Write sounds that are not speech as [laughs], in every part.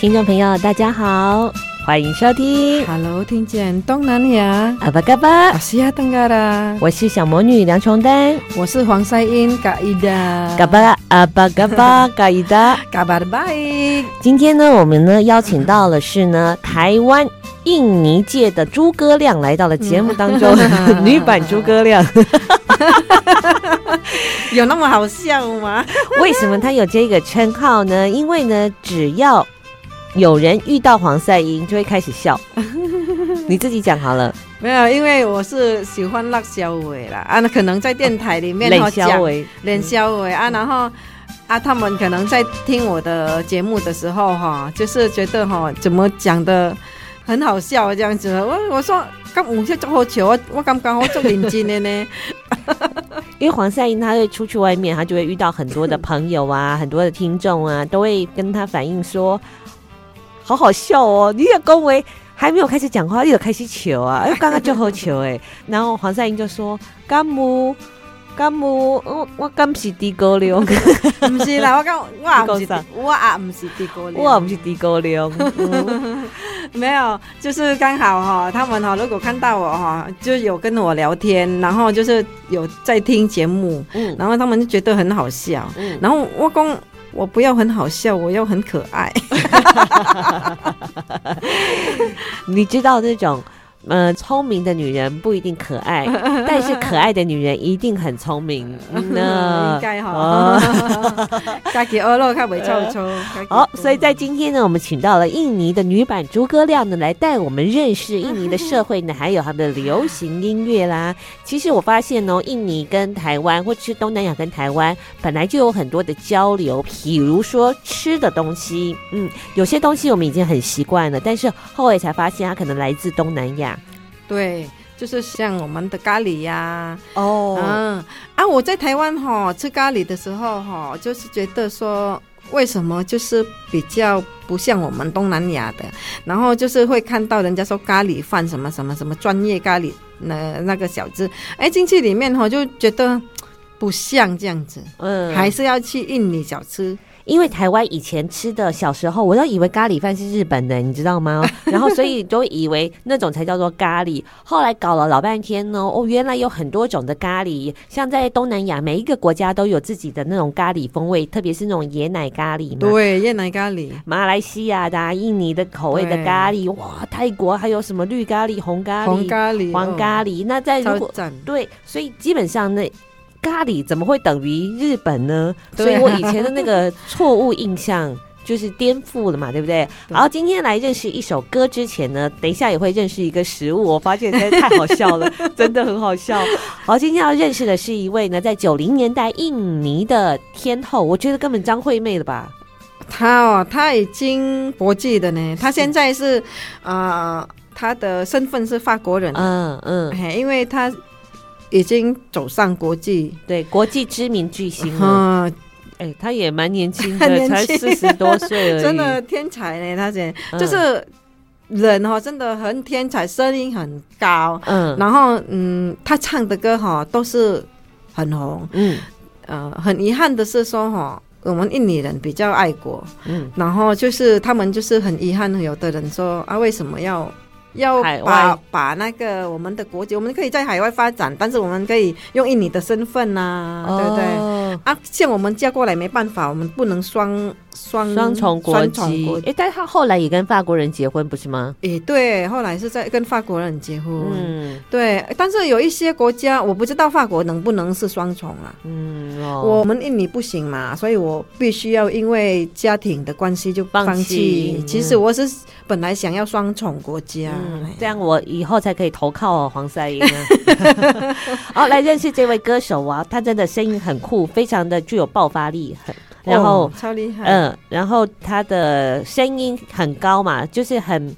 听众朋友，大家好，欢迎收听。Hello，听见东南亚。阿巴嘎巴，阿西亚登嘎啦。我是小魔女梁琼丹，我是黄赛英 [laughs] 嘎伊达。嘎巴阿巴嘎巴嘎伊达，嘎巴的拜。今天呢，我们呢邀请到的是呢台湾印尼界的诸葛亮来到了节目当中，[laughs] 女版诸葛亮。[laughs] 有那么好笑吗？为什么他有这个称号呢？因为呢，只要有人遇到黄赛英就会开始笑，[laughs] 你自己讲好了。没有，因为我是喜欢辣小伟啦啊，那可能在电台里面练小伟，练小伟啊，然后啊，他们可能在听我的节目的时候哈，就是觉得哈，怎么讲的很好笑这样子。我我说刚五下做好球，我我刚刚好做认真的呢。[laughs] 因为黄赛英他会出去外面，他就会遇到很多的朋友啊，很多的听众啊，都会跟他反映说。好好笑哦！你也恭维还没有开始讲话，你就开始球啊！[laughs] 哎，刚刚就好球哎。然后黄善英就说：“甘木，甘木，我我刚是地沟流，[laughs] 不是啦，我刚我不是，我啊不是地沟流，我不是地沟流。[laughs] 没有，就是刚好哈，他们哈如果看到我哈，就有跟我聊天，然后就是有在听节目，嗯，然后他们就觉得很好笑，嗯，然后我讲。我不要很好笑，我要很可爱。[laughs] 你知道这种。呃，聪明的女人不一定可爱，[laughs] 但是可爱的女人一定很聪明。[laughs] 那应该哈，[laughs] 加给欧乐看微臭臭。好，所以在今天呢，我们请到了印尼的女版诸葛亮呢，来带我们认识印尼的社会呢，还有他们的流行音乐啦。其实我发现哦，印尼跟台湾，或者是东南亚跟台湾，本来就有很多的交流。比如说吃的东西，嗯，有些东西我们已经很习惯了，但是后来才发现它可能来自东南亚。对，就是像我们的咖喱呀、啊，哦，嗯啊，我在台湾哈吃咖喱的时候哈，就是觉得说，为什么就是比较不像我们东南亚的，然后就是会看到人家说咖喱饭什么什么什么专业咖喱那那个小吃，哎，进去里面哈就觉得不像这样子，嗯，还是要去印尼小吃。因为台湾以前吃的小时候，我都以为咖喱饭是日本的，你知道吗？[laughs] 然后所以都以为那种才叫做咖喱。后来搞了老半天呢，哦，原来有很多种的咖喱，像在东南亚每一个国家都有自己的那种咖喱风味，特别是那种椰奶咖喱嘛。对，椰奶咖喱。马来西亚的、啊、印尼的口味的咖喱，哇，泰国还有什么绿咖喱、红咖喱、红咖喱、黄咖喱。那在如果对，所以基本上那。咖喱怎么会等于日本呢？所以我以前的那个错误印象就是颠覆了嘛，对不对？然后今天来认识一首歌之前呢，等一下也会认识一个食物，我发现实在太好笑了，[laughs] 真的很好笑。好，今天要认识的是一位呢，在九零年代印尼的天后，我觉得根本张惠妹了吧？她哦，她已经国际的呢，她现在是啊、呃，她的身份是法国人，嗯嗯，因为她。已经走上国际，对国际知名巨星了。哎、嗯欸，他也蛮年轻的，[laughs] 轻才四十多岁真的天才呢。他这就是人哈，真的很天才，声音很高。嗯，然后嗯，他唱的歌哈都是很红。嗯，呃，很遗憾的是说哈，我们印尼人比较爱国。嗯，然后就是他们就是很遗憾，有的人说啊，为什么要？要把把那个我们的国籍，我们可以在海外发展，但是我们可以用印尼的身份呐、啊，哦、对不对？哦啊，像我们嫁过来没办法，我们不能双双双重国籍。哎、欸，但是他后来也跟法国人结婚，不是吗？哎、欸，对，后来是在跟法国人结婚。嗯，对，但是有一些国家我不知道法国能不能是双重啊。嗯、哦，我们印尼不行嘛，所以我必须要因为家庭的关系就放弃、嗯。其实我是本来想要双重国家、嗯，这样我以后才可以投靠黄赛英啊。[laughs] 好，来认识这位歌手啊，他真的声音很酷，非常的具有爆发力，很然后、哦、超厉害，嗯，然后他的声音很高嘛，就是很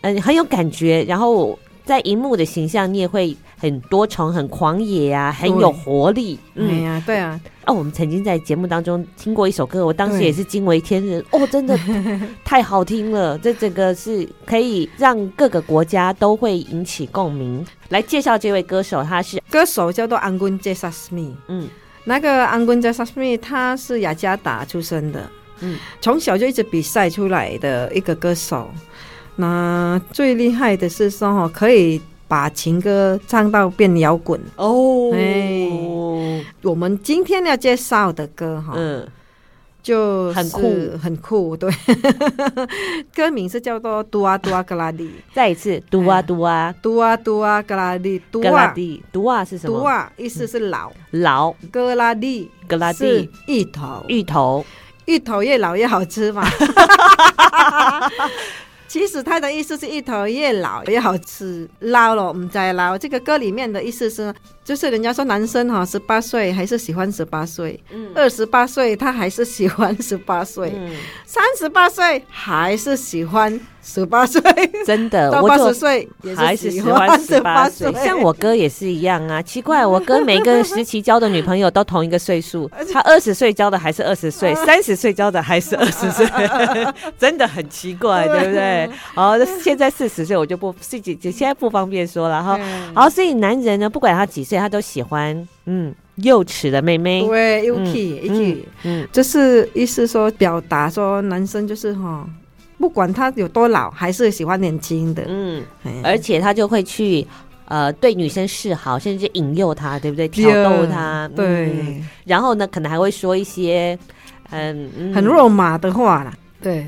嗯很有感觉，然后在荧幕的形象你也会很多重、很狂野啊，很有活力。嗯呀、啊，对啊。哦，我们曾经在节目当中听过一首歌，我当时也是惊为天人哦，真的 [laughs] 太好听了，这整个是可以让各个国家都会引起共鸣。来介绍这位歌手，他是歌手叫做安坤杰萨斯米，嗯，那个安坤杰萨斯密他是雅加达出生的，嗯，从小就一直比赛出来的一个歌手。那最厉害的是说，哦，可以。把情歌唱到变摇滚哦！哎，我们今天要介绍的歌哈，嗯，就很酷，很酷，对。[laughs] 歌名是叫做《嘟啊嘟啊格拉蒂》，再一次，嘟啊嘟啊，嘟啊嘟啊格拉蒂，嘟啊。嘟啊是什么？嘟啊意思是老。老，格拉蒂格拉蒂芋头。芋头。芋头越老越好吃嘛。[laughs] 其实他的意思是芋头越老越好吃，老了我们再老。这个歌里面的意思是，就是人家说男生哈十八岁还是喜欢十八岁，嗯，二十八岁他还是喜欢 [laughs] 十八岁，嗯，三十八岁还是喜欢。[laughs] 十八岁，真的，到八十岁还是喜欢十八岁。像我哥也是一样啊，奇怪，我哥每个时期交的女朋友都同一个岁数，[laughs] 他二十岁交的还是二十岁，三十岁交的还是二十岁，真的很奇怪，对不对？好，现在四十岁我就不自己就现在不方便说了哈。好，所以男人呢，不管他几岁，他都喜欢嗯幼齿的妹妹，对，幼齿，幼齿，嗯，就是意思说表达说男生就是哈。不管他有多老，还是喜欢年轻的。嗯，而且他就会去呃对女生示好，甚至引诱她，对不对？挑逗她。对、嗯。然后呢，可能还会说一些很、嗯、很肉麻的话啦。对。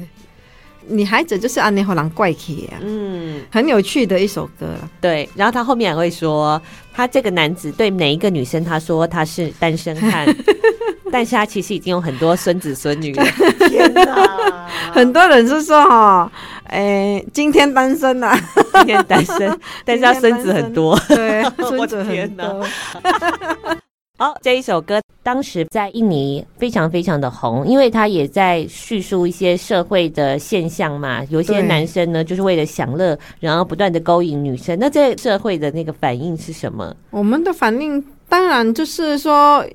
女孩子就是安妮和狼怪气啊。嗯。很有趣的一首歌。对。然后他后面还会说，他这个男子对每一个女生，他说他是单身汉。[laughs] 但是他其实已经有很多孙子孙女了。天哪！[laughs] 很多人是说哈，哎、欸，今天单身啊，今天单身，但是他孙子很多。对，[laughs] 孙子很多。哦，这一首歌当时在印尼非常非常的红，因为他也在叙述一些社会的现象嘛。有些男生呢，就是为了享乐，然后不断的勾引女生。那这社会的那个反应是什么？我们的反应当然就是说。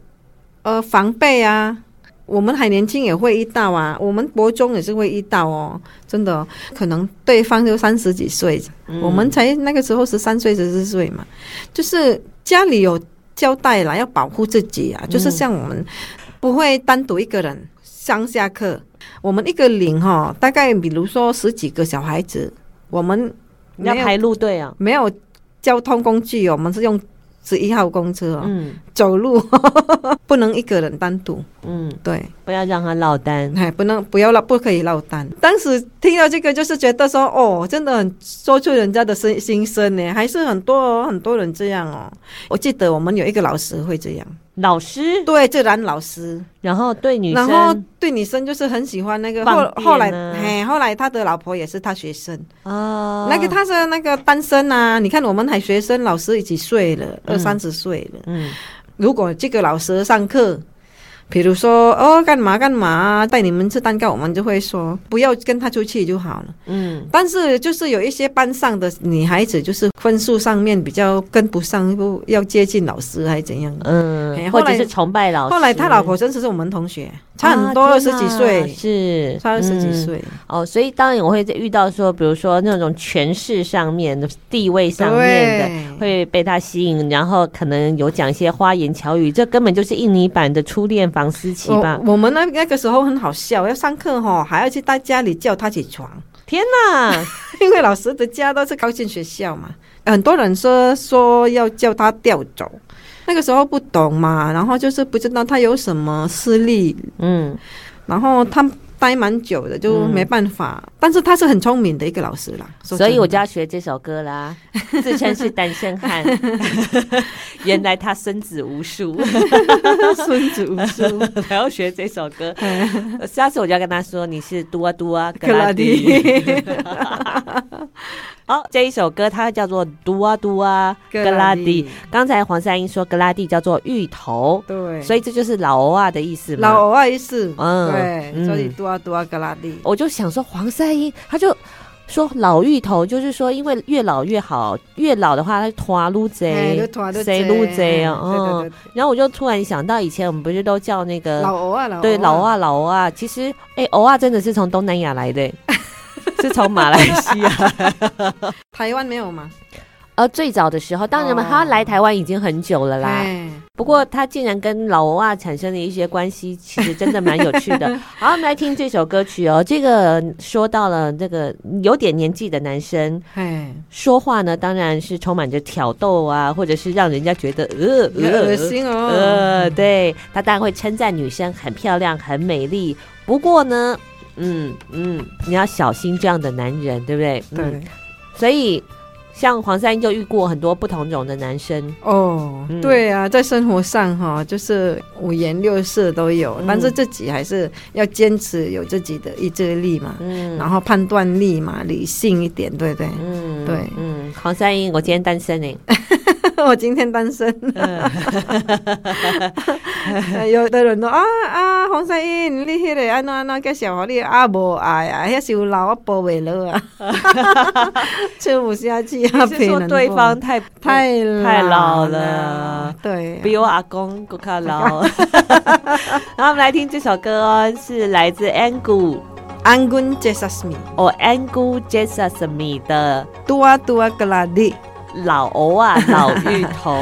呃，防备啊，我们还年轻也会遇到啊，我们国中也是会遇到哦，真的，可能对方就三十几岁，我们才那个时候十三岁、十四岁嘛，就是家里有交代了，要保护自己啊，就是像我们不会单独一个人上下课，我们一个领哈，大概比如说十几个小孩子，我们要排路队啊，没有交通工具，我们是用。十一号公车，嗯，走路 [laughs] 不能一个人单独，嗯，对，不要让他落单，哎，不能不要落，不可以落单。当时听到这个，就是觉得说，哦，真的很说出人家的心心声呢，还是很多很多人这样哦。我记得我们有一个老师会这样。老师？对，就男老师，然后对女生，然后对女生就是很喜欢那个后后来，嘿，后来他的老婆也是他学生。哦，那个他是那个单身啊，你看我们还学生，老师一起睡了，二三十岁了，嗯，如果这个老师上课。比如说哦，干嘛干嘛带你们吃蛋糕，我们就会说不要跟他出去就好了。嗯，但是就是有一些班上的女孩子，就是分数上面比较跟不上，不要接近老师还是怎样？嗯，或者是崇拜老师。后来他老婆真的是我们同学，差很多二十几岁，啊，是差二十几岁，嗯。哦，所以当然我会遇到说，比如说那种权势上面的地位上面的会被他吸引，然后可能有讲一些花言巧语，这根本就是印尼版的初恋。房思琪吧，我们那那个时候很好笑，要上课哈，还要去他家里叫他起床。天哪！[laughs] 因为老师的家都是靠近学校嘛，很多人说说要叫他调走，那个时候不懂嘛，然后就是不知道他有什么私利，嗯，然后他。待蛮久的，就没办法。嗯、但是他是很聪明的一个老师啦，所以我就要学这首歌啦。[laughs] 自称是单身汉，[laughs] 原来他孙子无数，[laughs] 孙子无数，还要学这首歌。下次我就要跟他说，你是嘟啊嘟啊格拉蒂。好，这一首歌它叫做《嘟啊嘟啊格拉蒂》。刚才黄赛英说格拉蒂叫做芋头，对，所以这就是老欧啊的意思。老欧啊意思，嗯，对，所以嘟啊嘟啊格拉蒂。我就想说黄赛英，他就说老芋头，就是说因为越老越好，越老的话他拖撸贼，谁撸贼啊？嗯，然后我就突然想到以前我们不是都叫那个老欧啊，老对老欧啊老欧啊，其实哎欧啊真的是从东南亚来的。[laughs] 是从马来西亚，[laughs] 台湾没有吗？呃，最早的时候，当然嘛，他来台湾已经很久了啦。不过他竟然跟老欧啊产生了一些关系，其实真的蛮有趣的。[laughs] 好，我们来听这首歌曲哦。这个说到了这个有点年纪的男生，说话呢，当然是充满着挑逗啊，或者是让人家觉得呃恶心哦。呃，对，他当然会称赞女生很漂亮、很美丽。不过呢。嗯嗯，你要小心这样的男人，对不对？对、嗯，所以像黄三英就遇过很多不同种的男生哦。嗯、对啊，在生活上哈，就是五颜六色都有，嗯、但是自己还是要坚持有自己的意志力嘛，嗯，然后判断力嘛，理性一点，对不对？嗯，对，嗯，黄三英，我今天单身呢。[laughs] 我今天单身。[laughs] 有的人都啊啊，黄三英，你迄个安怎安怎介绍好你啊无爱啊，遐是有老我保袂了啊，吃不下去 [laughs] 啊。是说对方太太太老了，对，比我阿公更加老。然后我们来听这首歌哦，是来自 Anggun，Anggun Jesasmine 哦，Anggun Jesasmine 的 Dua Dua Geladi。老欧啊，老芋头。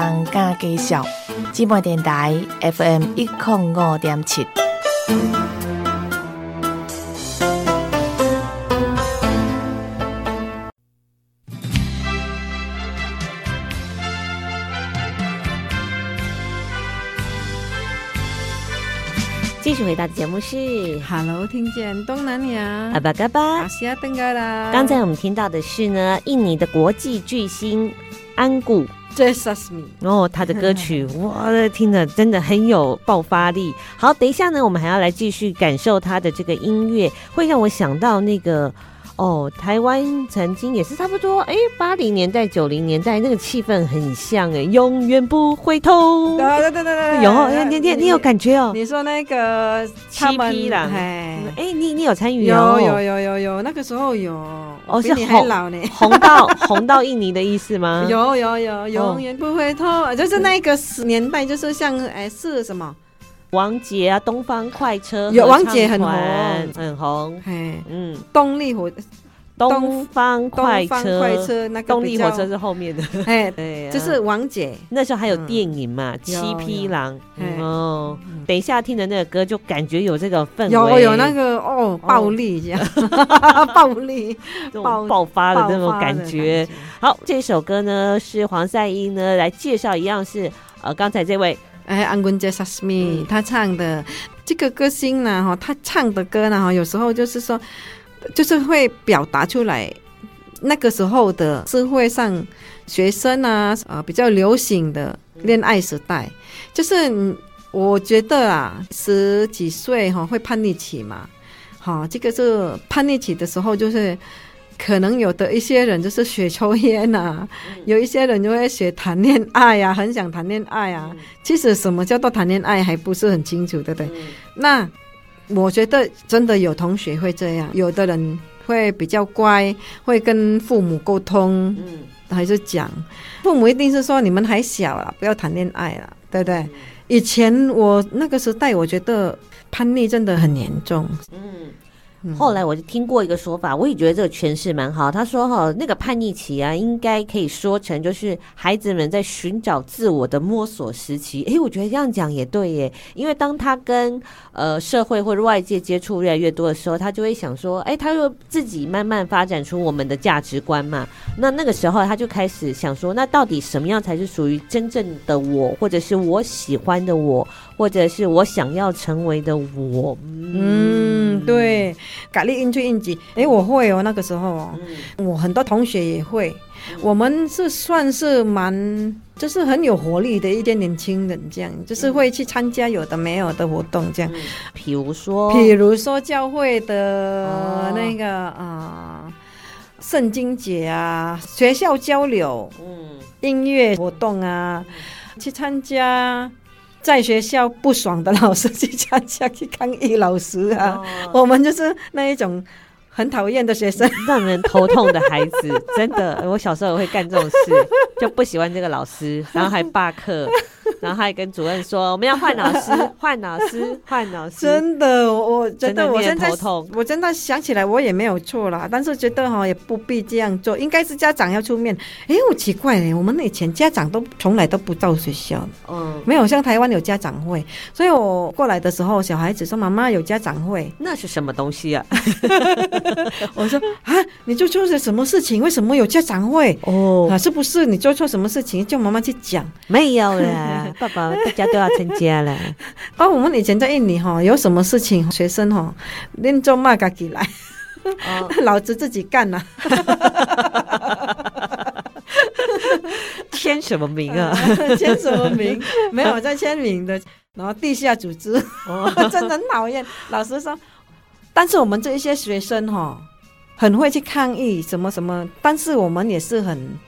无人敢介绍。姊妹电台 FM 一零五点七。继续回答的节目是《Hello》，听见东南亚阿巴嘎巴，阿西亚登嘎啦。刚才我们听到的是呢，印尼的国际巨星安古 Jasmine，然后他的歌曲，[laughs] 哇，听着真的很有爆发力。好，等一下呢，我们还要来继续感受他的这个音乐，会让我想到那个。哦，台湾曾经也是差不多，哎，八零年代、九零年代那个气氛很像，哎，永远不回头。对对对对，有，你你你有感觉哦？你说那个七匹狼，哎，哎，你你有参与？有有有有有，那个时候有。哦，是还老呢，红到 [laughs] 红到印尼的意思吗？有有有，永远不回头，就是那个年代，就是像哎是什么？王杰啊，东方快车有王杰很红，很红。嘿，嗯，动力火，东方快车，快车那个动力火车是后面的。[laughs] 哎，对，就是王姐。那时候还有电影嘛，《七匹狼》。哦，等一下听的那个歌，就感觉有这个氛围，有有那个哦，暴力这样，[laughs] 暴力爆爆发的那种感觉。好，这首歌呢是黄赛英呢来介绍，一样是呃刚才这位。哎，安古杰萨斯米，他唱的这个歌星呢，哈，他唱的歌呢，哈，有时候就是说，就是会表达出来那个时候的社会上学生啊，啊，比较流行的恋爱时代，就是我觉得啊，十几岁哈会叛逆期嘛，哈，这个是叛逆期的时候，就是。可能有的一些人就是学抽烟呐、啊，嗯、有一些人就会学谈恋爱呀、啊，很想谈恋爱啊。嗯、其实什么叫做谈恋爱还不是很清楚，对不对？嗯、那我觉得真的有同学会这样，有的人会比较乖，会跟父母沟通，嗯，还是讲父母一定是说你们还小了，不要谈恋爱了，对不对？嗯、以前我那个时代，我觉得叛逆真的很严重，嗯。后来我就听过一个说法，我也觉得这个诠释蛮好。他说：“哈，那个叛逆期啊，应该可以说成就是孩子们在寻找自我的摸索时期。”诶，我觉得这样讲也对耶，因为当他跟呃社会或者外界接触越来越多的时候，他就会想说：“诶，他又自己慢慢发展出我们的价值观嘛。”那那个时候他就开始想说：“那到底什么样才是属于真正的我，或者是我喜欢的我，或者是我想要成为的我？”嗯，对。咖喱应去应急，哎，我会哦，那个时候哦，嗯、我很多同学也会，嗯、我们是算是蛮，就是很有活力的一点年轻人，这样，就是会去参加有的没有的活动，这样，比如说，比如说教会的那个啊，圣、呃、经节啊，学校交流，嗯，音乐活动啊，去参加。在学校不爽的老师去参加去抗议老师啊，哦、我们就是那一种很讨厌的学生，让人头痛的孩子。[laughs] 真的，我小时候也会干这种事，就不喜欢这个老师，然后还罢课。[laughs] 然后还跟主任说：“我们要换老师，[laughs] 换老师，换老师。”真的，我觉得我现在我真的想起来，我也没有错啦。但是觉得哈，也不必这样做，应该是家长要出面。哎，我奇怪呢，我们以前家长都从来都不到学校，嗯，没有像台湾有家长会。所以我过来的时候，小孩子说：“妈妈有家长会，那是什么东西啊？” [laughs] 我说：“啊，你做错了什么事情？为什么有家长会？哦，啊，是不是你做错什么事情？叫妈妈去讲？没有了。[laughs] ”爸爸，大家都要参加了。[laughs] 哦，我们以前在印尼哈，有什么事情，学生哈，连做嘛自己来，哦、老子自己干了。签什么名啊？签什么名？没有在签名的。然后地下组织，哦、真的很讨厌。老师说，但是我们这一些学生哈，很会去抗议什么什么，但是我们也是很。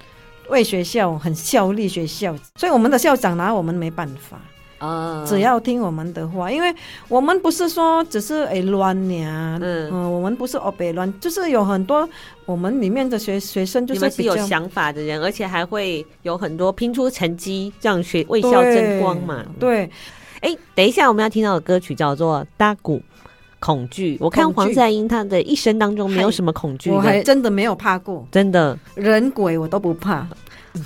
为学校很效力，学校，所以我们的校长拿我们没办法啊，只要听我们的话，因为我们不是说只是哎乱呀，嗯，我们不是哦北乱，就是有很多我们里面的学学生就是是有想法的人，而且还会有很多拼出成绩，这样学为校争光嘛。对，哎，等一下我们要听到的歌曲叫做《大鼓》。恐惧。我看黄赛英他的一生当中没有什么恐惧，我还真的没有怕过，真的。人鬼我都不怕。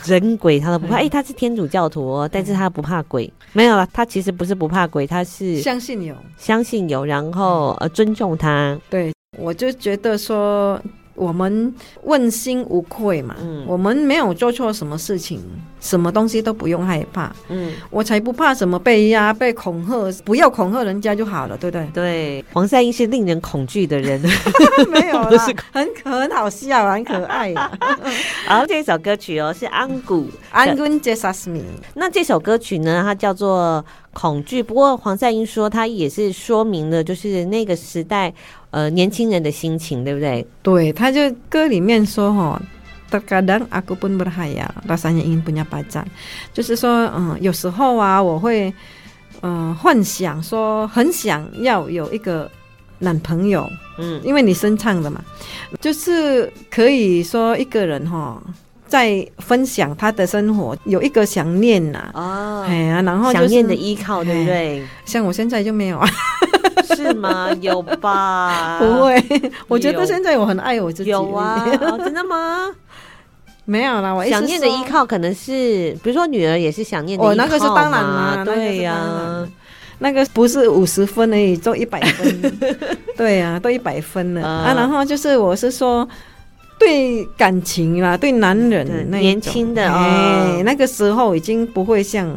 人鬼他都不怕，哎、欸，他是天主教徒哦，但是他不怕鬼，没有了，他其实不是不怕鬼，他是相信有，相信有，然后呃尊重他。对，我就觉得说。我们问心无愧嘛，嗯，我们没有做错什么事情，什么东西都不用害怕，嗯，我才不怕什么被压、被恐吓，不要恐吓人家就好了，对不对？对，黄赛英是令人恐惧的人，[laughs] 没有啦，[laughs] 很很好笑，很可爱。[laughs] 然后这首歌曲哦是安古安古杰萨斯米，那这首歌曲呢，它叫做恐惧。不过黄赛英说，它也是说明了，就是那个时代。呃，年轻人的心情，对不对？对，他就歌里面说哈，terkadang aku pun berhayal rasanya ingin punya pacar，就是说，嗯，有时候啊，我会，嗯、呃，幻想说，很想要有一个男朋友，嗯，因为你声唱的嘛，就是可以说一个人哈，在分享他的生活，有一个想念呐，哦，哎呀，然后、就是、想念的依靠，对不对？像我现在就没有啊。是吗？有吧？[laughs] 不会，我觉得现在我很爱我自己。有啊，哦、真的吗？[laughs] 没有啦，我想念的依靠可能是，比如说女儿也是想念的依靠。哦，那个是当然啦，对呀、啊，那个不是五十分而已，都一百分。对呀、啊，都一百分了、嗯、啊。然后就是，我是说，对感情啦，对男人那年轻的，哎，那个时候已经不会像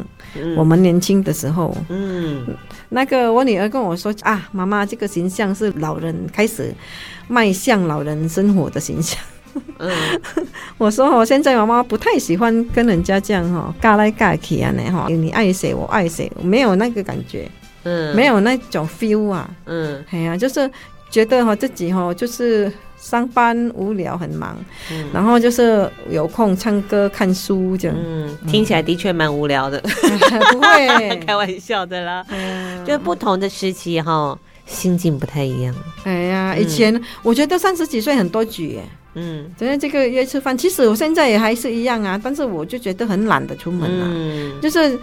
我们年轻的时候，嗯。那个我女儿跟我说啊，妈妈，这个形象是老人开始迈向老人生活的形象。嗯，[laughs] 我说我现在妈妈不太喜欢跟人家这样哈，尬来尬去啊，那哈，你爱谁我爱谁，没有那个感觉，嗯，没有那种 feel 啊，嗯，哎呀，就是觉得哈自己哈就是。上班无聊很忙，嗯，然后就是有空唱歌看书这样，嗯，听起来的确蛮无聊的，嗯、[laughs] 不会。[laughs] 开玩笑的啦，嗯、就不同的时期哈，心境不太一样。哎呀，以前、嗯、我觉得三十几岁很多局，嗯，昨天这个约吃饭，其实我现在也还是一样啊，但是我就觉得很懒得出门了，嗯，就是。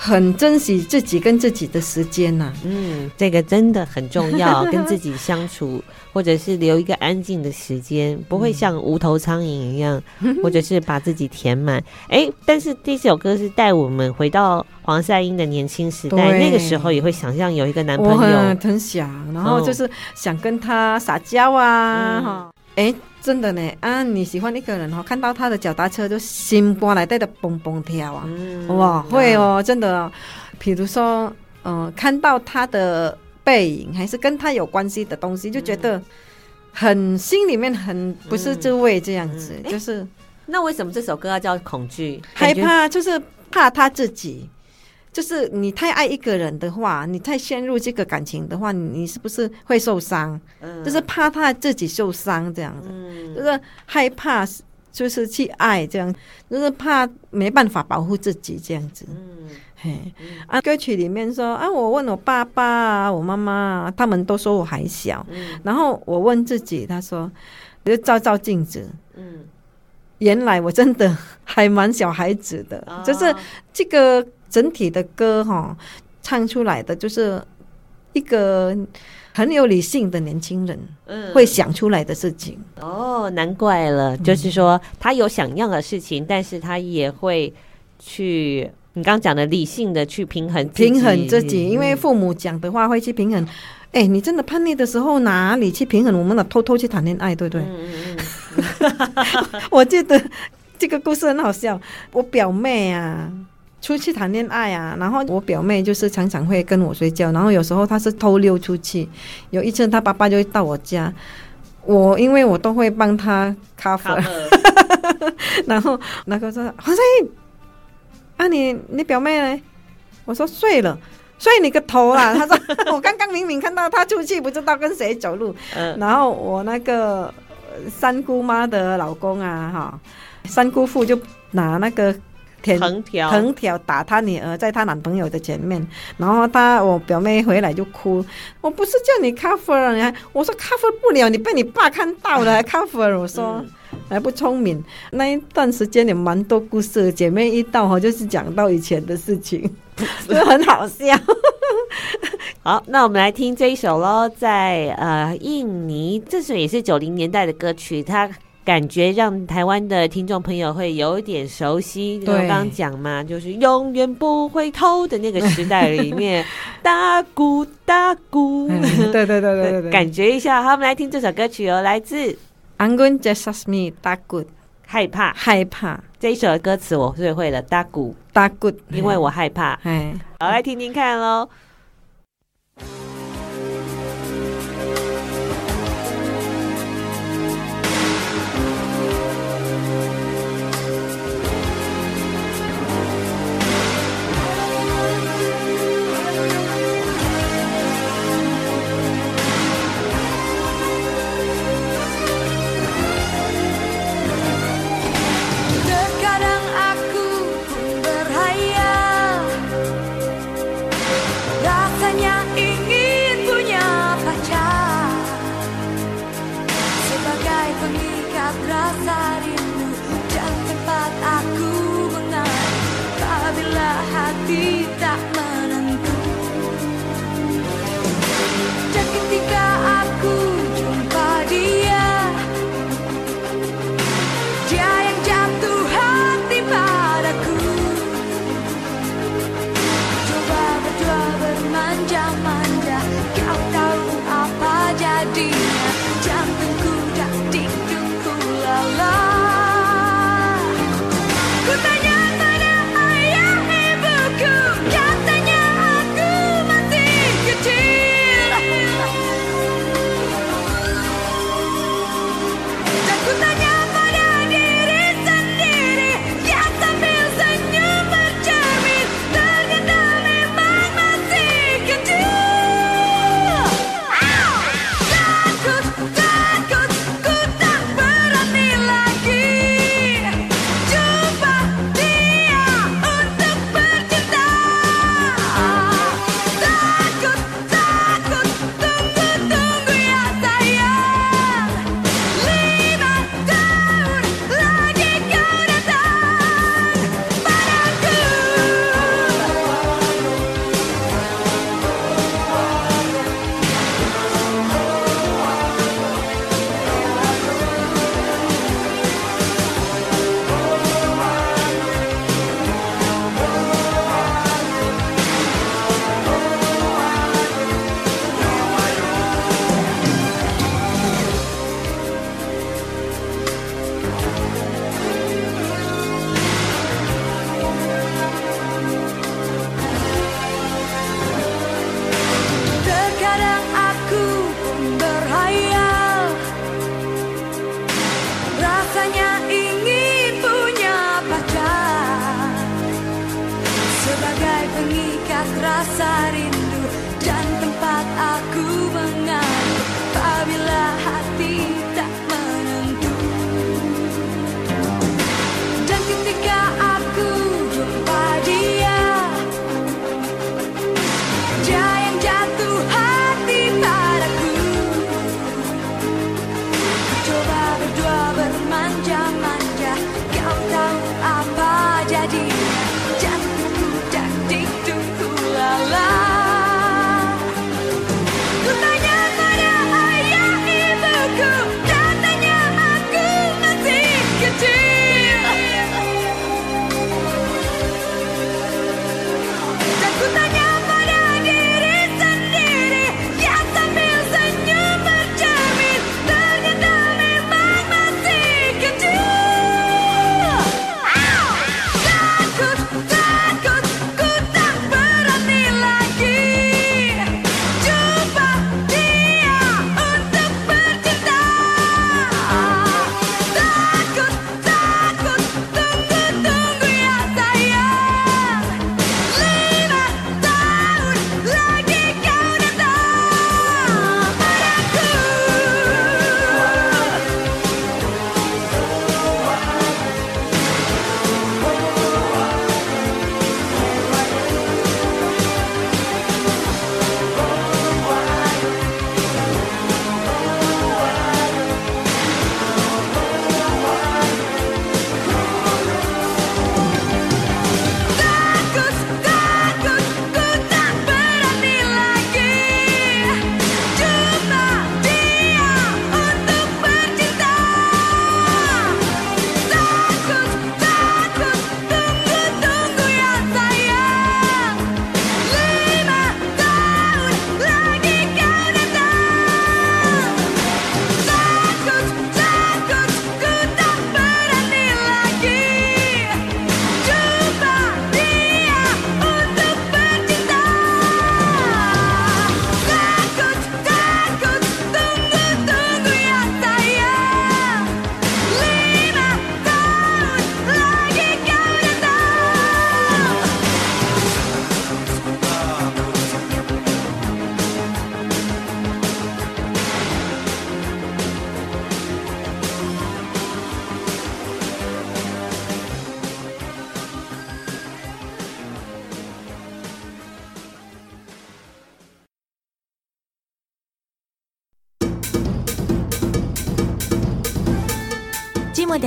很珍惜自己跟自己的时间呐、啊，嗯，这个真的很重要，[laughs] 跟自己相处，或者是留一个安静的时间，不会像无头苍蝇一样，或者是把自己填满。哎、欸，但是这首歌是带我们回到黄赛英的年轻时代，那个时候也会想象有一个男朋友，很，很想，然后就是想跟他撒娇啊，哈、嗯，哎、欸。真的呢啊！你喜欢一个人哦，看到他的脚踏车就心肝来带的蹦蹦跳啊！嗯、哇，会哦，真的、哦。比如说，嗯、呃，看到他的背影，还是跟他有关系的东西，就觉得很心里面很不是滋味这样子。嗯嗯、就是那为什么这首歌要叫恐惧？害怕，就是怕他自己。就是你太爱一个人的话，你太陷入这个感情的话，你是不是会受伤？嗯，就是怕他自己受伤这样子，嗯，就是害怕，就是去爱这样，就是怕没办法保护自己这样子。嗯，嘿，啊，歌曲里面说啊，我问我爸爸啊，我妈妈，他们都说我还小。嗯，然后我问自己，他说，就照照镜子，嗯，原来我真的还蛮小孩子的，哦，就是这个。整体的歌哈，唱出来的就是一个很有理性的年轻人，嗯，会想出来的事情。哦，难怪了，嗯，就是说他有想要的事情，但是他也会去你刚刚讲的理性的去平衡平衡自己，因为父母讲的话会去平衡。哎，你真的叛逆的时候哪里去平衡？我们俩偷偷去谈恋爱，对不对？嗯嗯嗯。[laughs] 我记得这个故事很好笑，我表妹啊。出去谈恋爱啊，然后我表妹就是常常会跟我睡觉，然后有时候她是偷溜出去。有一次她爸爸就会到我家，我因为我都会帮她 cover，[laughs] 然后那个说黄赛英，啊你你表妹呢？我说睡了，睡你个头啊！[laughs] 他说我刚刚明明看到她出去，不知道跟谁走路。嗯然后我那个三姑妈的老公啊，哈，三姑父就拿那个。藤条藤条打他女儿，在他男朋友的前面，然后他我表妹回来就哭，我不是叫你 cover，你还我说 cover 不了，你被你爸看到了还 [laughs] cover，我说还不聪明。那一段时间也蛮多故事，姐妹一到哈就是讲到以前的事情，[laughs] 就很好笑。[laughs] 好，那我们来听这一首喽，在呃印尼，这首也是九零年代的歌曲，它感觉让台湾的听众朋友会有一点熟悉。对，我刚刚讲嘛，就是永远不回头的那个时代里面，大鼓大鼓，对对对对对对，[laughs] 感觉一下。好，我们来听这首歌曲哦，来自 Anggun C Sasmi 大鼓，害怕害怕。这一首歌词我最会了，大鼓大鼓，因为我害怕。哎，好，来听听看喽。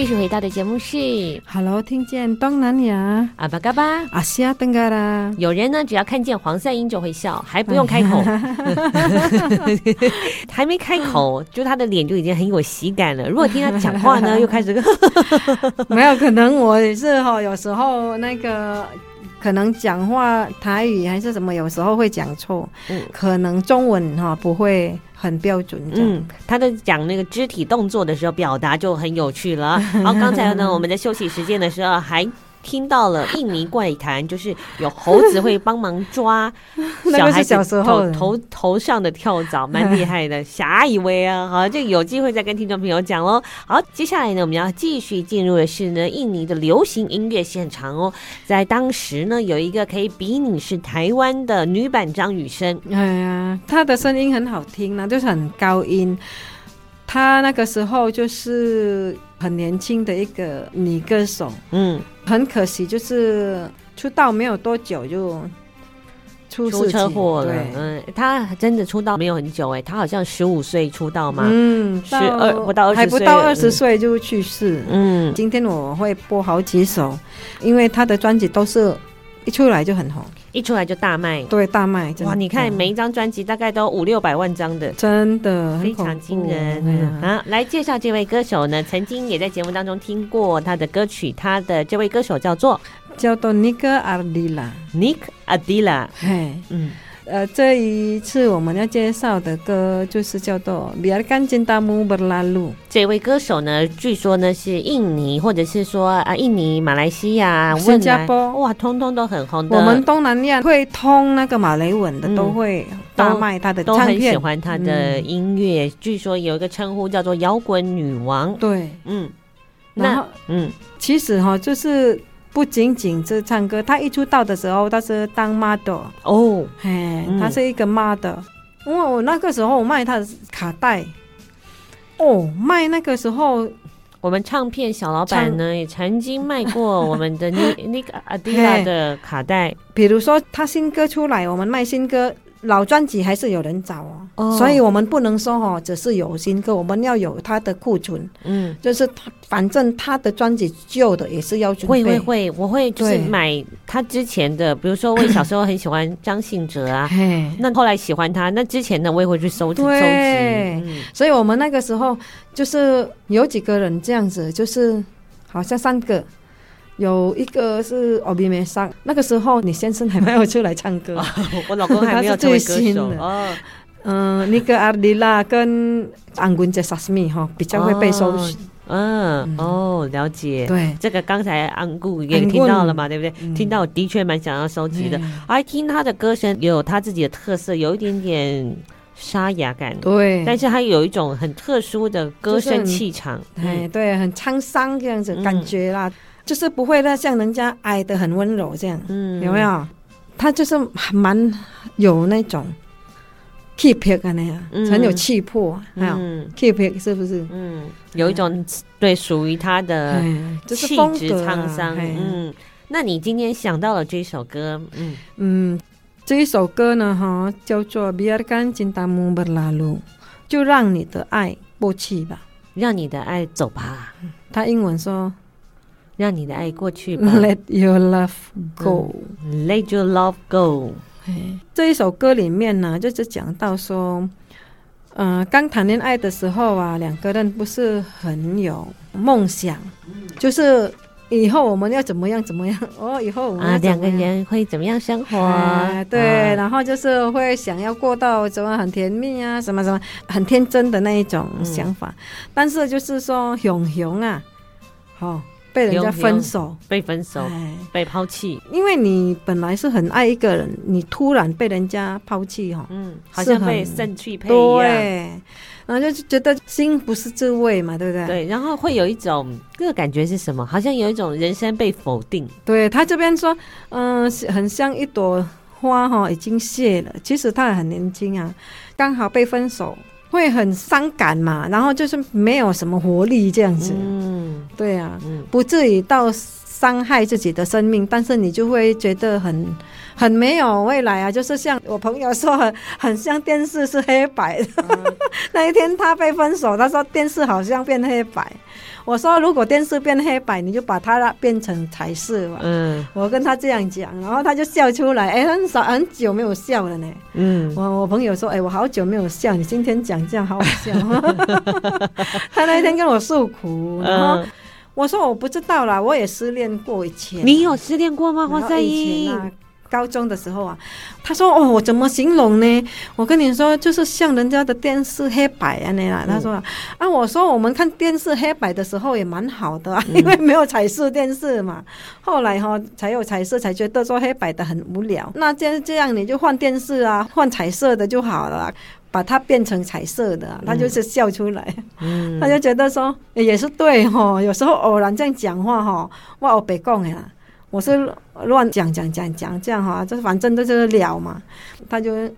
继续回到的节目是，Hello，听见东南亚，阿巴嘎巴，阿西亚登嘎啦。有人呢，只要看见黄赛英就会笑，还不用开口，[laughs] 还没开口，就他的脸就已经很有喜感了。如果听他讲话呢，又开始 [laughs] 没有可能，我也是哈，有时候那个可能讲话台语还是什么，有时候会讲错，嗯，可能中文哈不会。很标准，嗯，他在讲那个肢体动作的时候，表达就很有趣了。好，刚才呢，[laughs] 我们在休息时间的时候还。听到了印尼怪谈，就是有猴子会帮忙抓 [laughs] 小孩子头头头上的跳蚤，蛮厉害的。[laughs] 下一位啊，好，这个有机会再跟听众朋友讲喽。好，接下来呢，我们要继续进入的是呢，印尼的流行音乐现场哦。在当时呢，有一个可以比拟是台湾的女版张雨生。哎呀，她的声音很好听呢，就是很高音。她那个时候就是。很年轻的一个女歌手，嗯，很可惜，就是出道没有多久就出出车祸了。嗯，她真的出道没有很久，哎，她好像十五岁出道嘛，嗯，十二不到二十岁，还不到二十岁就去世。嗯，今天我会播好几首，因为她的专辑都是一出来就很红。一出来就大卖，对，大卖哇！你看每一张专辑大概都五六百万张的，真的非常惊人。嗯、啊，来介绍这位歌手呢，曾经也在节目当中听过他的歌曲，他的这位歌手叫做叫做 Nick Ardila，Nick Ardila，嘿，嗯。呃，这一次我们要介绍的歌就是叫做《Biarkan Cintamu Berlalu》。这位歌手呢，据说呢是印尼，或者是说啊，印尼、马来西亚、新加坡，哇，通通都很红的。我们东南亚会通那个马来文的，嗯、都会大卖他的唱片，都很喜欢他的音乐。嗯、据说有一个称呼叫做“摇滚女王”。对，嗯，那嗯，其实哈，就是。不仅仅是唱歌，他一出道的时候，他是当 model 哦，嘿，他是一个 model。因为我那个时候我卖他的卡带，哦，卖那个时候我们唱片小老板呢也曾经卖过我们的那那个阿迪拉的卡带，比如说他新歌出来，我们卖新歌。老专辑还是有人找哦，oh. 所以我们不能说哦，只是有新歌，我们要有他的库存。嗯，就是他，反正他的专辑旧的也是要准备。会会会，我会就是买他之前的，比如说我小时候很喜欢张信哲啊，那后来喜欢他，那之前的我也会去收集收集。嗯，所以我们那个时候就是有几个人这样子，就是好像三个。有一个是奥比梅桑，那个时候你先生还没有出来唱歌，[laughs] 我老公还没有成为歌手 [laughs] 哦。嗯，那个阿迪拉跟安坤杰萨斯米哈比较会被收拾。嗯，哦，了解。对，这个刚才安姑也听到了嘛，对不对？听到我的确蛮想要收集的。哎，听他的歌声有他自己的特色，有一点点沙哑感。对，但是他有一种很特殊的歌声气场。哎，对，很沧桑这样子感觉啦。就是不会那像人家爱的很温柔这样，嗯，有没有？他就是蛮有那种气魄的那样，嗯、很有气魄，嗯，气魄是不是？嗯，有一种对属于他的气质沧桑。嗯，那你今天想到了这首歌，嗯嗯，这一首歌呢，哈，叫做《Biarkan Cintamu Berlalu》，就让你的爱过去吧，让你的爱走吧。他英文说。让你的爱过去吧。Let your love go. Let your love go. 这一首歌里面呢，就是讲到说，嗯、呃，刚谈恋爱的时候啊，两个人不是很有梦想，就是以后我们要怎么样怎么样哦，以后我们啊两个人会怎么样生活？啊、对，啊、然后就是会想要过到怎么很甜蜜啊，什么什么很天真的那一种想法。嗯、但是就是说，熊熊啊，好、哦。被人家分手，被分手，唉被抛弃。因为你本来是很爱一个人，你突然被人家抛弃，哈，嗯，好像被肾去配一样。对，然后就觉得心不是滋味嘛，对不对？对，然后会有一种这个感觉是什么？好像有一种人生被否定。对，他这边说，嗯、呃，很像一朵花哈、哦，已经谢了。其实他也很年轻啊，刚好被分手，会很伤感嘛。然后就是没有什么活力这样子。嗯，对啊，嗯、不至于到伤害自己的生命，但是你就会觉得很。很没有未来啊！就是像我朋友说很，像电视是黑白的。嗯、[laughs] 那一天他被分手，他说电视好像变黑白。我说如果电视变黑白，你就把它变成彩色吧。嗯，我跟他这样讲，然后他就笑出来。哎，很少很久没有笑了呢。嗯，我我朋友说，哎，我好久没有笑，你今天讲这样好好笑。[laughs] 他那一天跟我诉苦，然后我说我不知道啦，我也失恋过以前。你有失恋过吗？黄赛音。高中的时候啊，他说：“哦，我怎么形容呢？我跟你说，就是像人家的电视黑白啊那样。”他说：“啊，我说我们看电视黑白的时候也蛮好的啊，[laughs] 因为没有彩色电视嘛。后来哈才有彩色，才觉得说黑白的很无聊。那这样这样你就换电视啊，换彩色的就好了，把它变成彩色的。”他就是笑出来，[laughs] 他就觉得说也是对哈。有时候偶然这样讲话哈，我我别讲呀。我是乱讲讲讲讲这样哈，这反正都是聊嘛，他就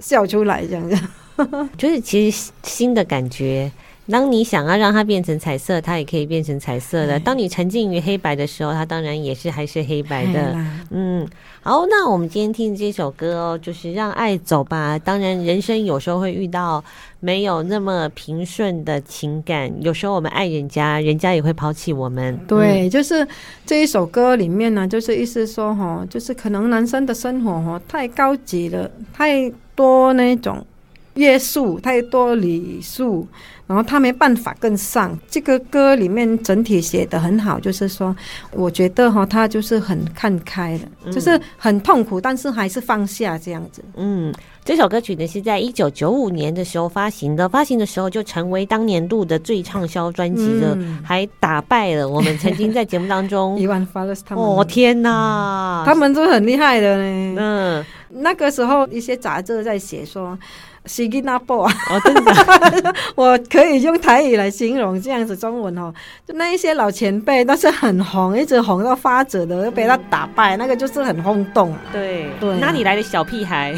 笑出来这样子，[laughs] 就是其实新的感觉。当你想要让它变成彩色，它也可以变成彩色的；当你沉浸于黑白的时候，它当然也是还是黑白的。嗯，好，那我们今天听这首歌哦，就是让爱走吧。当然，人生有时候会遇到没有那么平顺的情感，有时候我们爱人家，人家也会抛弃我们。对，就是这一首歌里面呢，就是意思说哈，就是可能男生的生活哈太高级了，太多那种约束，太多礼数。然后他没办法跟上，这个歌里面整体写的很好，就是说，我觉得哈，他就是很看开的，嗯、就是很痛苦，但是还是放下这样子。嗯，这首歌曲呢是在一九九五年的时候发行的，发行的时候就成为当年度的最畅销专辑的，嗯、还打败了我们曾经在节目当中亿万 Followers 他们。哦天哪，他们都很厉害的呢。嗯，那个时候一些杂志在写说。是囡仔播啊！哦，真的，[laughs] 我可以用台语来形容这样子中文哦。就那一些老前辈但是很红，一直红到发紫的，被他打败，那个就是很轰动。对对，哪里来的小屁孩？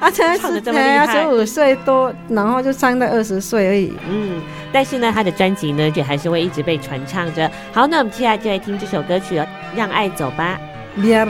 而且是才十五岁多，然后就唱到二十岁而已。嗯，但是呢，他的专辑呢，就还是会一直被传唱着。好，那我们接下来就来听这首歌曲哦，《让爱走吧》。有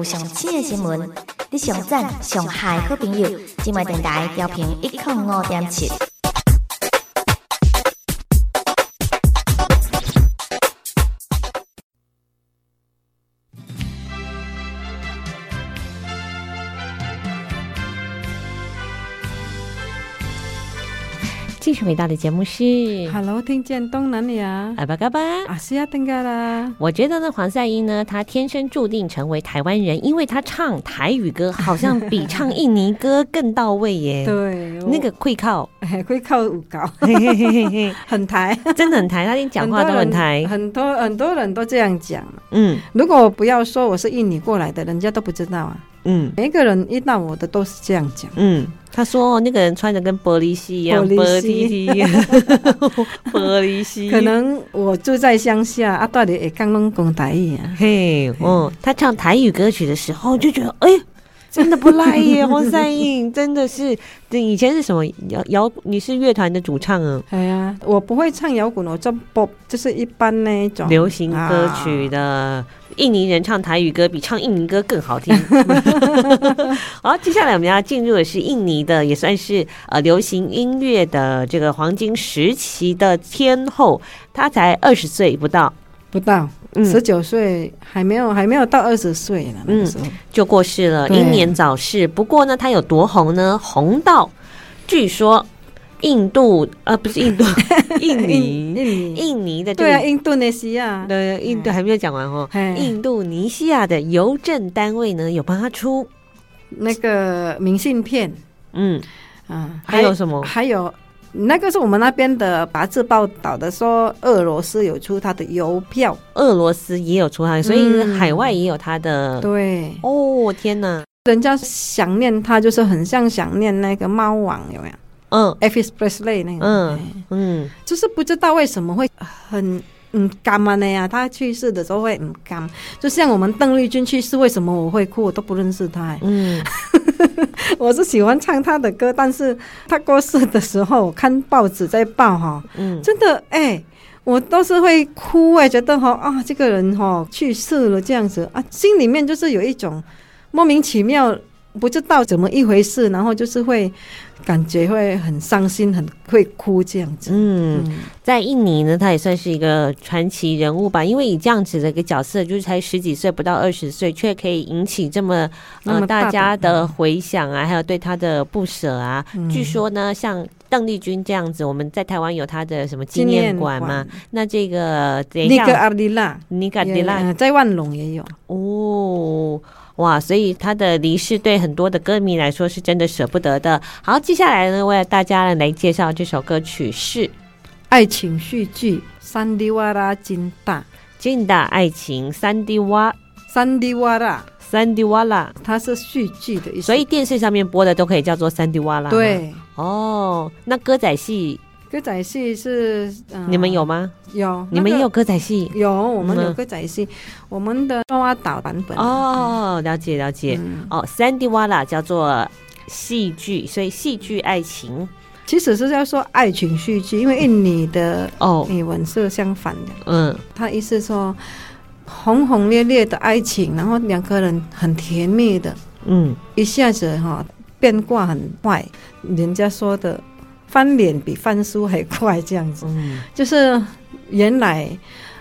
有上新的新闻，你上赞上嗨好朋友，今麦电台调频一零五点七。继续回到的节目是，Hello，听见东南亚，阿巴嘎巴，阿西亚登嘎啦。我觉得呢，黄赛英呢，她天生注定成为台湾人，因为她唱台语歌好像比唱印尼歌更到位耶。[laughs] 对，那个会靠，[laughs] 会靠舞高，[laughs] 很台，真的很台，他连讲话都很台，很多很多人都这样讲。嗯，如果我不要说我是印尼过来的，人家都不知道啊。嗯，每个人遇到我的都是这样讲。嗯，他说那个人穿的跟玻璃心一样，玻璃心，玻璃心。可能我住在乡下啊，到底也刚刚讲台语啊。嘿，哦，他唱台语歌曲的时候就觉得，哎，真的不赖耶，黄三英 [laughs] 真的是。以前是什么摇摇？你是乐团的主唱啊？哎呀，我不会唱摇滚，我做 pop，就是一般那种流行歌曲的。啊印尼人唱台语歌比唱印尼歌更好听。[laughs] 好，接下来我们要进入的是印尼的，也算是呃流行音乐的这个黄金时期的天后。她才二十岁不到，不到十九岁，还没有还没有到二十岁呢，那个时候嗯，就过世了，英年早逝。不过呢，他有多红呢？红到据说。印度呃，不是印度，印尼，[laughs] 印尼，印尼的对啊，印度尼西亚的，印度还没有讲完哦。印度尼西亚的邮政单位呢，有帮他出那个明信片，嗯啊，还有什么？还有那个是我们那边的杂志报道的，说俄罗斯有出他的邮票，俄罗斯也有出他的，所以海外也有他的。对，哦天哪，人家想念他，就是很像想念那个猫王，有没有？嗯，Elvis Presley 那个，嗯嗯，就是不知道为什么会很嗯干嘛的呀？他去世的时候会很干，就像我们邓丽君去世，为什么我会哭？我都不认识他。嗯，[laughs] 我是喜欢唱他的歌，但是他过世的时候，我看报纸在报哈，嗯，真的哎、欸，我都是会哭哎、欸，觉得哈啊，这个人哈去世了这样子啊，心里面就是有一种莫名其妙，不知道怎么一回事，然后就是会。感觉会很伤心，很会哭这样子。嗯，在印尼呢，他也算是一个传奇人物吧。因为以这样子的一个角色，就是才十几岁，不到二十岁，却可以引起这么呃大家的回响啊，还有对他的不舍啊。嗯、据说呢，像邓丽君这样子，我们在台湾有他的什么纪念馆嘛？那这个尼格阿迪拉，尼格阿迪拉在万隆也有哦。哇，所以他的离世对很多的歌迷来说是真的舍不得的。好，接下来呢，为大家来介绍这首歌曲是爱情续剧《Sandiwara Cinta》，金大爱情三 D 瓦三 D 瓦拉三 D 瓦拉，它是续剧的意思，所以电视上面播的都可以叫做三 D 瓦拉。对，哦，那歌仔戏。歌仔戏是，呃、你们有吗？有，你们也有歌仔戏？有，我们有歌仔戏，嗯、我们的爪哇岛版本。哦，了解了解。嗯、哦，Sandiwara 叫做戏剧，所以戏剧爱情其实是要说爱情戏剧，因为印尼的哦语文是相反的。嗯，他意思说轰轰烈烈的爱情，然后两个人很甜蜜的，嗯，一下子哈变卦很快，人家说的。翻脸比翻书还快，这样子，嗯、就是原来，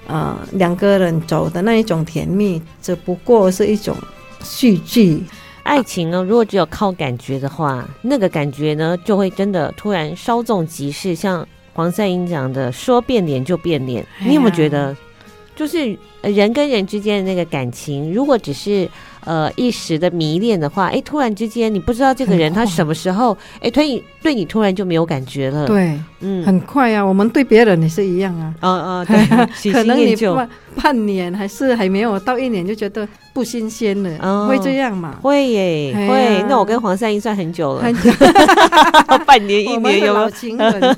呃，两个人走的那一种甜蜜，只不过是一种戏剧。爱情呢，如果只有靠感觉的话，那个感觉呢，就会真的突然稍纵即逝。像黄赛英讲的，说变脸就变脸。你有没有觉得，就是人跟人之间的那个感情，如果只是呃一时的迷恋的话，哎，突然之间你不知道这个人他什么时候，哎，对你对你突然就没有感觉了。对，嗯，很快啊，我们对别人也是一样啊。啊啊，对，[laughs] 可能你半半年还是还没有到一年就觉得不新鲜了，哦会这样嘛？会耶，会。那我跟黄善英算很久了，[laughs] 半年 [laughs] 一年有老情人。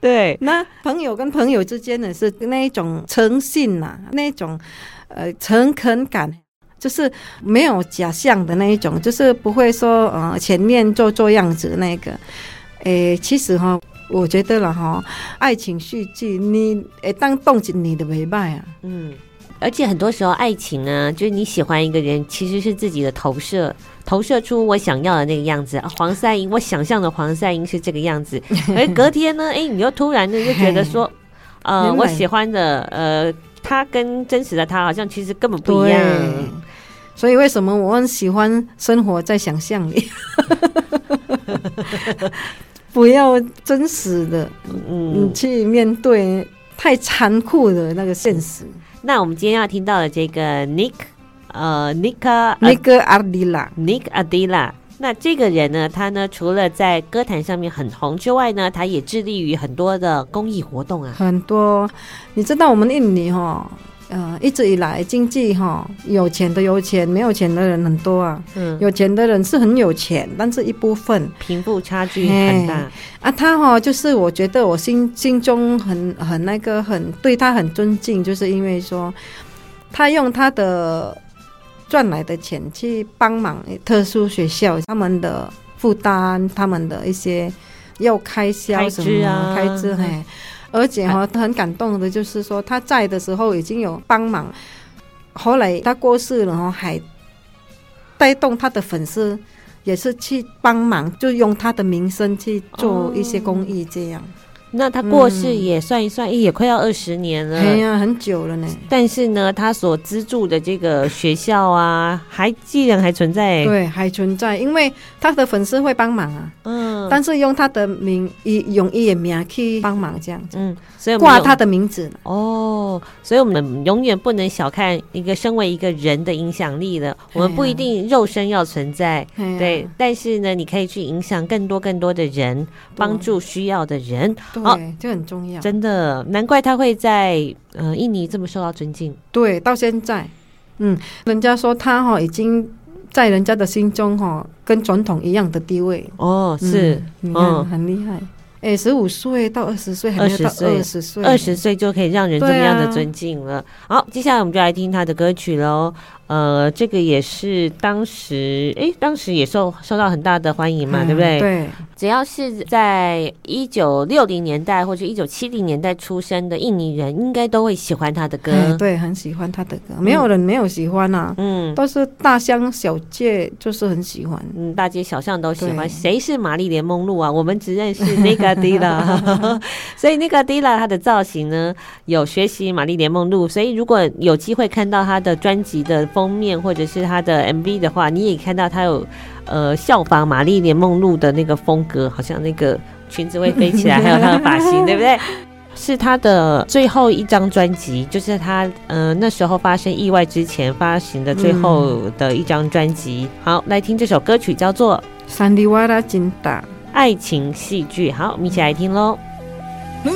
对，那朋友跟朋友之间呢是那一种诚信呐，那一种呃诚恳感，就是没有假象的那一种，就是不会说呃前面做做样子那个。诶，其实哈，我觉得了哈，爱情戏剧你诶当动静你的尾巴啊，嗯。而且很多时候，爱情呢，就是你喜欢一个人，其实是自己的投射，投射出我想要的那个样子。黄赛英，我想象的黄赛英是这个样子，[laughs] 而隔天呢，哎，你又突然的就觉得说，[laughs] 呃，我喜欢的，呃，他跟真实的他好像其实根本不一样。所以为什么我很喜欢生活在想象里？[laughs] 不要真实的，嗯，去面对太残酷的那个现实。那我们今天要听到的这个 Nick，呃，Nicka Nick Ardila，Nick Ardila。那这个人呢，他呢除了在歌坛上面很红之外呢，他也致力于很多的公益活动啊。很多，你知道我们印尼哈，呃，一直以来经济哈，有钱的有钱，没有钱的人很多啊。嗯，有钱的人是很有钱，但是一部分。贫富差距很大。啊，他哈就是我觉得我心心中很很那个很对他很尊敬，就是因为说他用他的赚来的钱去帮忙特殊学校他们的负担，他们的一些要开销什么开支啊。开支嘿，而且哈他很感动的就是说他在的时候已经有帮忙，后来他过世了，然后还带动他的粉丝。也是去帮忙，就用他的名声去做一些公益，这样。哦。那他过世也算一算，嗯、也快要二十年了。哎呀，很久了呢。但是呢，他所资助的这个学校啊，还既然还存在。对，还存在，因为他的粉丝会帮忙啊。嗯。但是用他的名，以用伊的名去帮忙这样子。嗯。所以挂他的名字。哦。所以我们永远不能小看一个身为一个人的影响力了。我们不一定肉身要存在。对。但是呢，你可以去影响更多更多的人，帮助需要的人。对，就很重要。真的，难怪他会在呃印尼这么受到尊敬。对，到现在，嗯，人家说他哈已经在人家的心中哈跟总统一样的地位。哦，是，嗯，你看很厉害。哎，十五岁到二十岁，还没有到二十岁，二十岁就可以让人这么样的尊敬了。好，接下来我们就来听他的歌曲喽。呃，这个也是当时，哎，当时也受受到很大的欢迎嘛，嗯、对不对？对，只要是在一九六零年代或者一九七零年代出生的印尼人，应该都会喜欢他的歌。对，很喜欢他的歌，没有人没有喜欢啊。嗯，都是大乡小界就是很喜欢，嗯，大街小巷都喜欢。谁是玛丽莲梦露啊？我们只认识 Nika Dila，[laughs] 所以 Nika Dila 他的造型呢，有学习玛丽莲梦露，所以如果有机会看到他的专辑的。封面或者是他的 MV 的话，你也看到他有呃效仿玛丽莲梦露的那个风格，好像那个裙子会飞起来，还有他的发型，对不对？[laughs] 是他的最后一张专辑，就是他呃那时候发生意外之前发行的最后的一张专辑。嗯、好，来听这首歌曲，叫做《Sandiwara Cinta》爱情戏剧。好，我们一起来听喽。等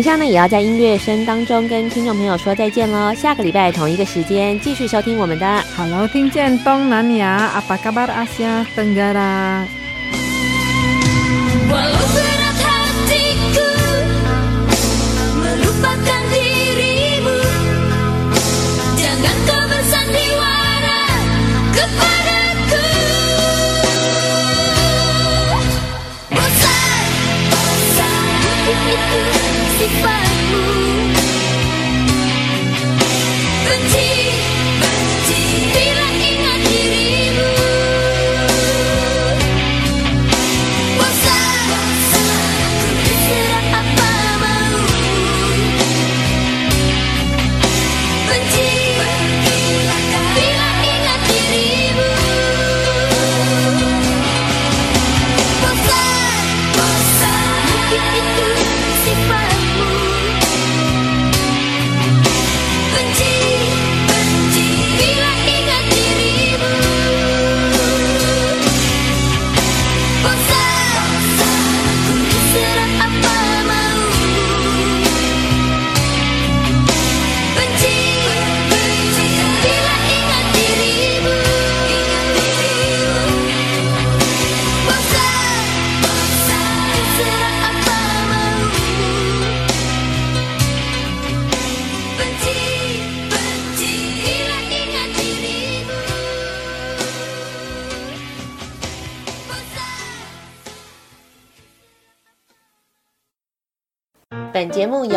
以下呢，也要在音乐声当中跟听众朋友说再见喽。下个礼拜同一个时间继续收听我们的 Hello，听见东南亚阿巴嘎巴的阿香登哥啦。